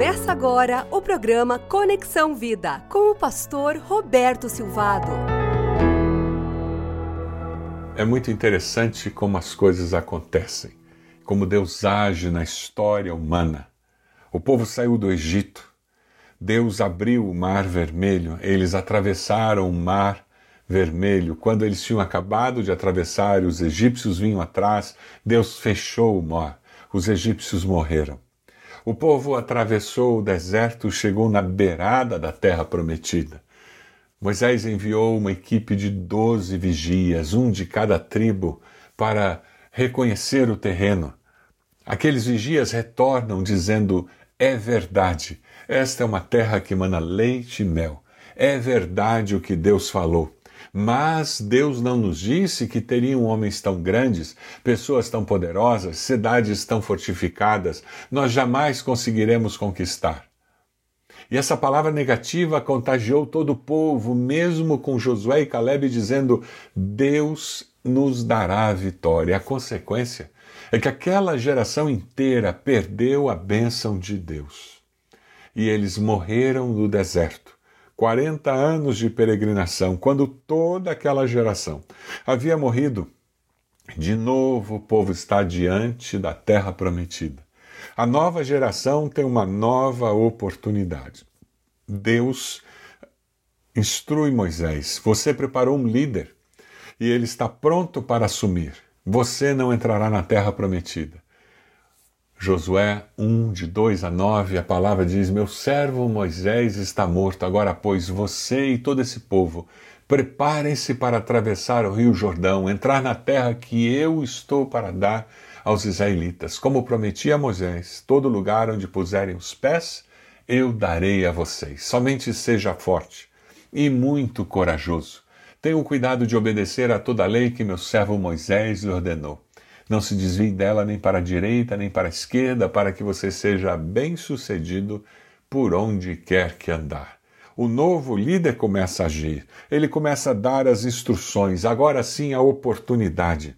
Começa agora o programa Conexão Vida com o pastor Roberto Silvado. É muito interessante como as coisas acontecem, como Deus age na história humana. O povo saiu do Egito, Deus abriu o mar vermelho, eles atravessaram o mar vermelho. Quando eles tinham acabado de atravessar, os egípcios vinham atrás, Deus fechou o mar. Os egípcios morreram. O povo atravessou o deserto, chegou na beirada da terra prometida. Moisés enviou uma equipe de doze vigias, um de cada tribo, para reconhecer o terreno. Aqueles vigias retornam dizendo: É verdade, esta é uma terra que mana leite e mel. É verdade o que Deus falou. Mas Deus não nos disse que teriam homens tão grandes, pessoas tão poderosas, cidades tão fortificadas. Nós jamais conseguiremos conquistar. E essa palavra negativa contagiou todo o povo, mesmo com Josué e Caleb dizendo: Deus nos dará a vitória. A consequência é que aquela geração inteira perdeu a bênção de Deus. E eles morreram no deserto 40 anos de peregrinação, quando toda aquela geração havia morrido, de novo o povo está diante da terra prometida. A nova geração tem uma nova oportunidade. Deus instrui Moisés: você preparou um líder e ele está pronto para assumir. Você não entrará na terra prometida. Josué 1, de 2 a 9, a palavra diz: Meu servo Moisés está morto, agora, pois, você e todo esse povo, preparem-se para atravessar o rio Jordão, entrar na terra que eu estou para dar aos israelitas. Como prometi a Moisés, todo lugar onde puserem os pés, eu darei a vocês. Somente seja forte e muito corajoso. Tenha cuidado de obedecer a toda a lei que meu servo Moisés lhe ordenou. Não se desvie dela nem para a direita nem para a esquerda, para que você seja bem-sucedido por onde quer que andar. O novo líder começa a agir, ele começa a dar as instruções, agora sim a oportunidade.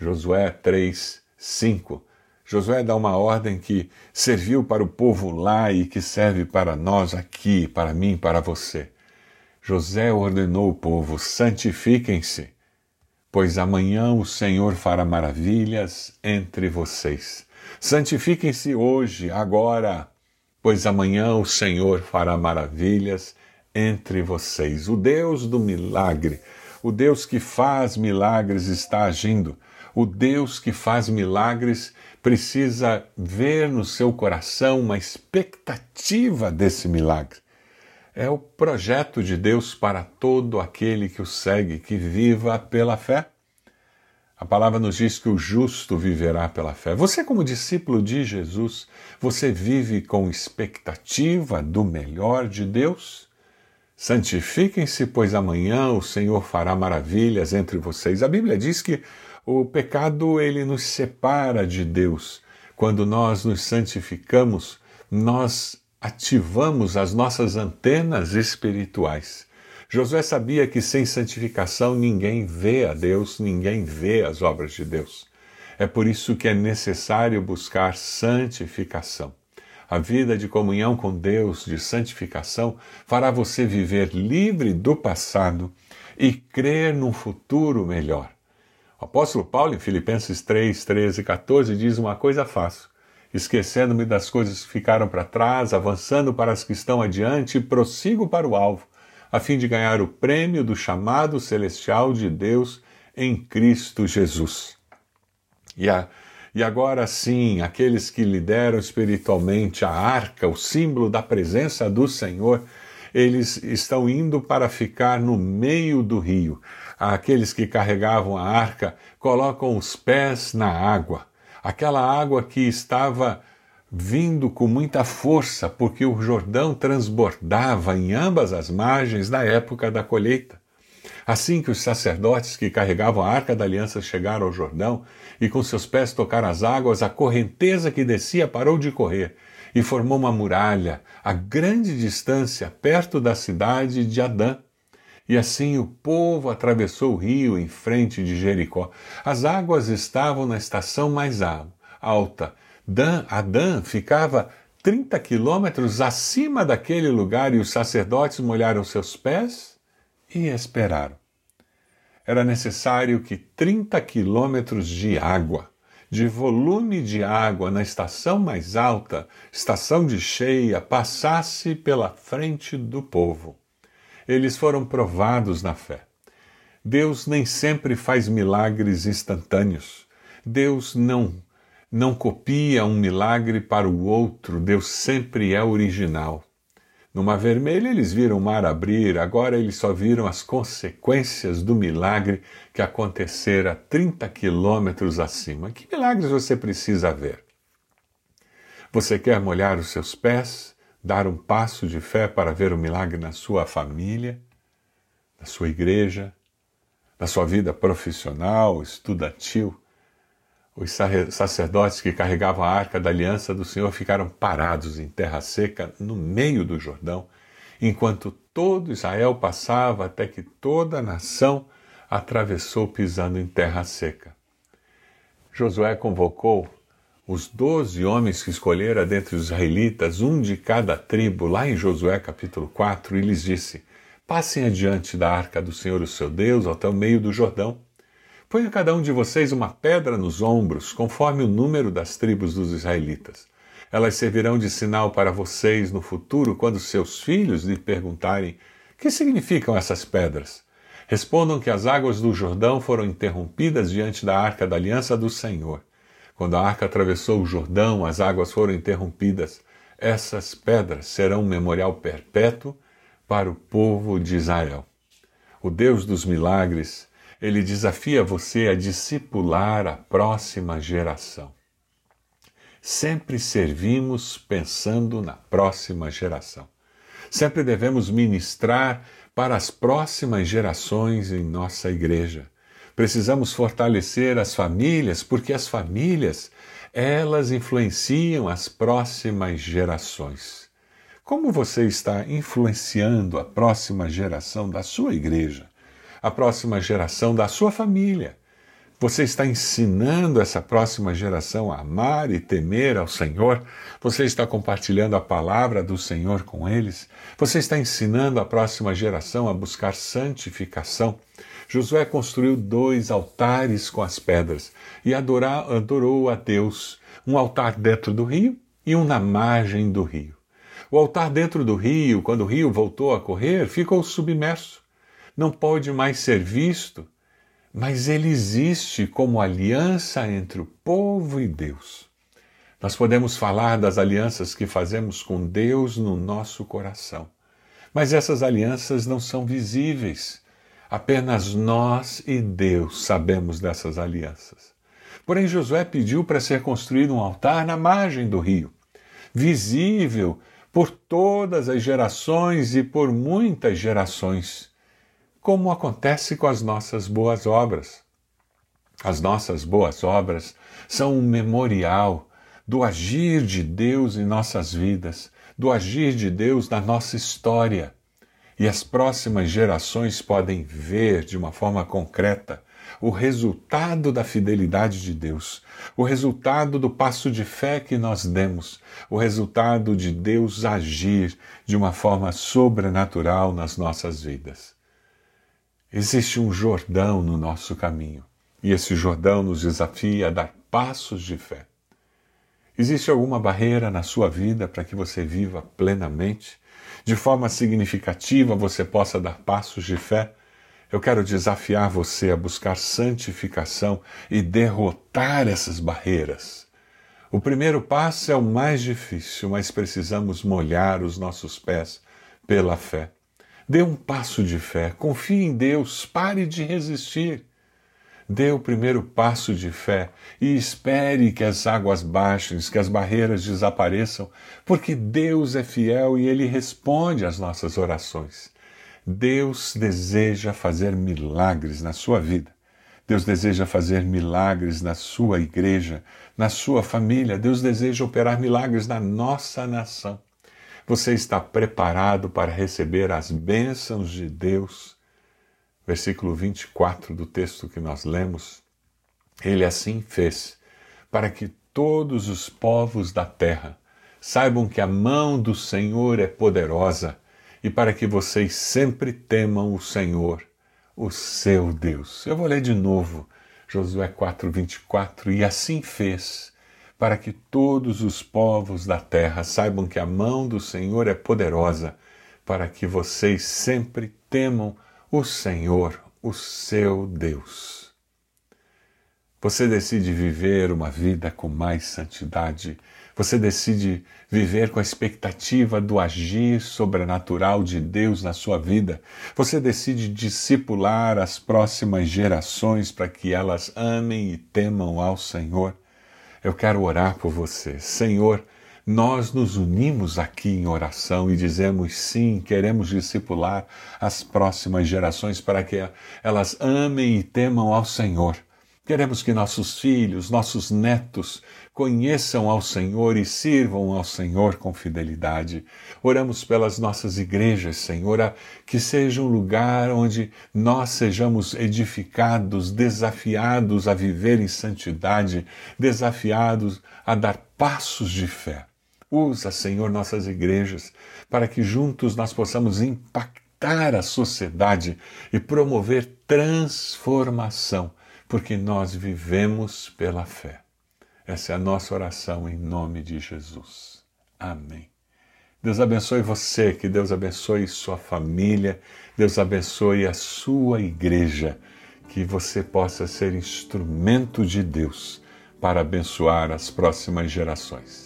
Josué 3, 5. Josué dá uma ordem que serviu para o povo lá e que serve para nós aqui, para mim, para você. José ordenou o povo: santifiquem-se pois amanhã o Senhor fará maravilhas entre vocês. Santifiquem-se hoje, agora, pois amanhã o Senhor fará maravilhas entre vocês. O Deus do milagre, o Deus que faz milagres está agindo. O Deus que faz milagres precisa ver no seu coração uma expectativa desse milagre é o projeto de Deus para todo aquele que o segue, que viva pela fé. A palavra nos diz que o justo viverá pela fé. Você, como discípulo de Jesus, você vive com expectativa do melhor de Deus? Santifiquem-se, pois amanhã o Senhor fará maravilhas entre vocês. A Bíblia diz que o pecado ele nos separa de Deus. Quando nós nos santificamos, nós ativamos as nossas antenas espirituais. Josué sabia que sem santificação ninguém vê a Deus, ninguém vê as obras de Deus. É por isso que é necessário buscar santificação. A vida de comunhão com Deus, de santificação, fará você viver livre do passado e crer num futuro melhor. O apóstolo Paulo, em Filipenses 3, 13 e 14, diz uma coisa fácil esquecendo-me das coisas que ficaram para trás, avançando para as que estão adiante, prossigo para o alvo, a fim de ganhar o prêmio do chamado celestial de Deus em Cristo Jesus. E, a, e agora sim, aqueles que lideram espiritualmente a arca, o símbolo da presença do Senhor, eles estão indo para ficar no meio do rio. Aqueles que carregavam a arca colocam os pés na água aquela água que estava vindo com muita força, porque o Jordão transbordava em ambas as margens na época da colheita. Assim que os sacerdotes que carregavam a arca da aliança chegaram ao Jordão e com seus pés tocaram as águas, a correnteza que descia parou de correr e formou uma muralha a grande distância perto da cidade de Adã. E assim o povo atravessou o rio em frente de Jericó. As águas estavam na estação mais alta. Dan, Adã ficava 30 quilômetros acima daquele lugar e os sacerdotes molharam seus pés e esperaram. Era necessário que 30 quilômetros de água, de volume de água na estação mais alta, estação de cheia, passasse pela frente do povo. Eles foram provados na fé. Deus nem sempre faz milagres instantâneos. Deus não não copia um milagre para o outro, Deus sempre é original. No Mar Vermelho eles viram o mar abrir, agora eles só viram as consequências do milagre que acontecera 30 quilômetros acima. Que milagres você precisa ver? Você quer molhar os seus pés, dar um passo de fé para ver o milagre na sua família, na sua igreja, na sua vida profissional, estudantil? Os sacerdotes que carregavam a arca da aliança do Senhor ficaram parados em terra seca, no meio do Jordão, enquanto todo Israel passava até que toda a nação atravessou pisando em terra seca. Josué convocou os doze homens que escolhera dentre os israelitas, um de cada tribo, lá em Josué capítulo 4, e lhes disse: Passem adiante da arca do Senhor, o seu Deus, até o meio do Jordão. Ponha cada um de vocês uma pedra nos ombros, conforme o número das tribos dos israelitas. Elas servirão de sinal para vocês no futuro, quando seus filhos lhe perguntarem: que significam essas pedras? Respondam que as águas do Jordão foram interrompidas diante da arca da aliança do Senhor. Quando a arca atravessou o Jordão, as águas foram interrompidas. Essas pedras serão um memorial perpétuo para o povo de Israel. O Deus dos milagres ele desafia você a discipular a próxima geração. Sempre servimos pensando na próxima geração. Sempre devemos ministrar para as próximas gerações em nossa igreja. Precisamos fortalecer as famílias, porque as famílias, elas influenciam as próximas gerações. Como você está influenciando a próxima geração da sua igreja? a próxima geração da sua família. Você está ensinando essa próxima geração a amar e temer ao Senhor? Você está compartilhando a palavra do Senhor com eles? Você está ensinando a próxima geração a buscar santificação? Josué construiu dois altares com as pedras e adorar, adorou a Deus, um altar dentro do rio e um na margem do rio. O altar dentro do rio, quando o rio voltou a correr, ficou submerso não pode mais ser visto, mas ele existe como aliança entre o povo e Deus. Nós podemos falar das alianças que fazemos com Deus no nosso coração, mas essas alianças não são visíveis. Apenas nós e Deus sabemos dessas alianças. Porém, Josué pediu para ser construído um altar na margem do rio, visível por todas as gerações e por muitas gerações como acontece com as nossas boas obras. As nossas boas obras são um memorial do agir de Deus em nossas vidas, do agir de Deus na nossa história. E as próximas gerações podem ver de uma forma concreta o resultado da fidelidade de Deus, o resultado do passo de fé que nós demos, o resultado de Deus agir de uma forma sobrenatural nas nossas vidas. Existe um Jordão no nosso caminho e esse Jordão nos desafia a dar passos de fé. Existe alguma barreira na sua vida para que você viva plenamente? De forma significativa você possa dar passos de fé? Eu quero desafiar você a buscar santificação e derrotar essas barreiras. O primeiro passo é o mais difícil, mas precisamos molhar os nossos pés pela fé. Dê um passo de fé, confie em Deus, pare de resistir. Dê o primeiro passo de fé e espere que as águas baixem, que as barreiras desapareçam, porque Deus é fiel e Ele responde às nossas orações. Deus deseja fazer milagres na sua vida. Deus deseja fazer milagres na sua igreja, na sua família. Deus deseja operar milagres na nossa nação. Você está preparado para receber as bênçãos de Deus? Versículo 24 do texto que nós lemos. Ele assim fez, para que todos os povos da terra Saibam que a mão do Senhor é poderosa e para que vocês sempre temam o Senhor, o seu Deus. Eu vou ler de novo Josué 4:24 e assim fez, para que todos os povos da terra saibam que a mão do Senhor é poderosa, para que vocês sempre temam o Senhor, o seu Deus. Você decide viver uma vida com mais santidade. Você decide viver com a expectativa do agir sobrenatural de Deus na sua vida. Você decide discipular as próximas gerações para que elas amem e temam ao Senhor. Eu quero orar por você. Senhor, nós nos unimos aqui em oração e dizemos sim, queremos discipular as próximas gerações para que elas amem e temam ao Senhor. Queremos que nossos filhos, nossos netos conheçam ao Senhor e sirvam ao Senhor com fidelidade. Oramos pelas nossas igrejas, Senhor, que seja um lugar onde nós sejamos edificados, desafiados a viver em santidade, desafiados a dar passos de fé. Usa, Senhor, nossas igrejas para que juntos nós possamos impactar a sociedade e promover transformação porque nós vivemos pela fé. Essa é a nossa oração em nome de Jesus. Amém. Deus abençoe você, que Deus abençoe sua família, Deus abençoe a sua igreja, que você possa ser instrumento de Deus para abençoar as próximas gerações.